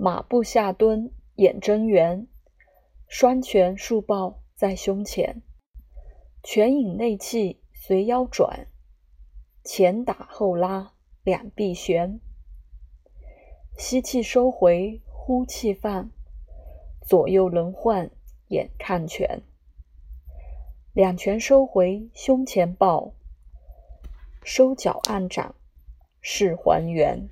马步下蹲，眼睁圆，双拳竖抱在胸前，拳引内气随腰转，前打后拉两臂旋，吸气收回，呼气放，左右轮换，眼看拳，两拳收回，胸前抱，收脚按掌，势还原。